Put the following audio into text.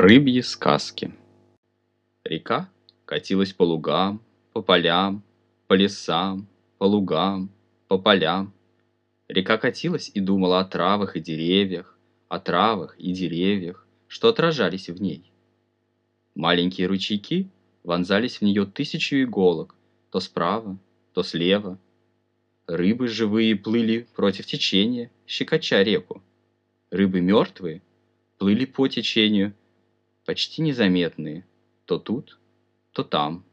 Рыбьи сказки Река катилась по лугам, по полям, по лесам, по лугам, по полям. Река катилась и думала о травах и деревьях, о травах и деревьях, что отражались в ней. Маленькие ручейки вонзались в нее тысячу иголок, то справа, то слева. Рыбы живые плыли против течения, щекоча реку. Рыбы мертвые плыли по течению, почти незаметные, то тут, то там.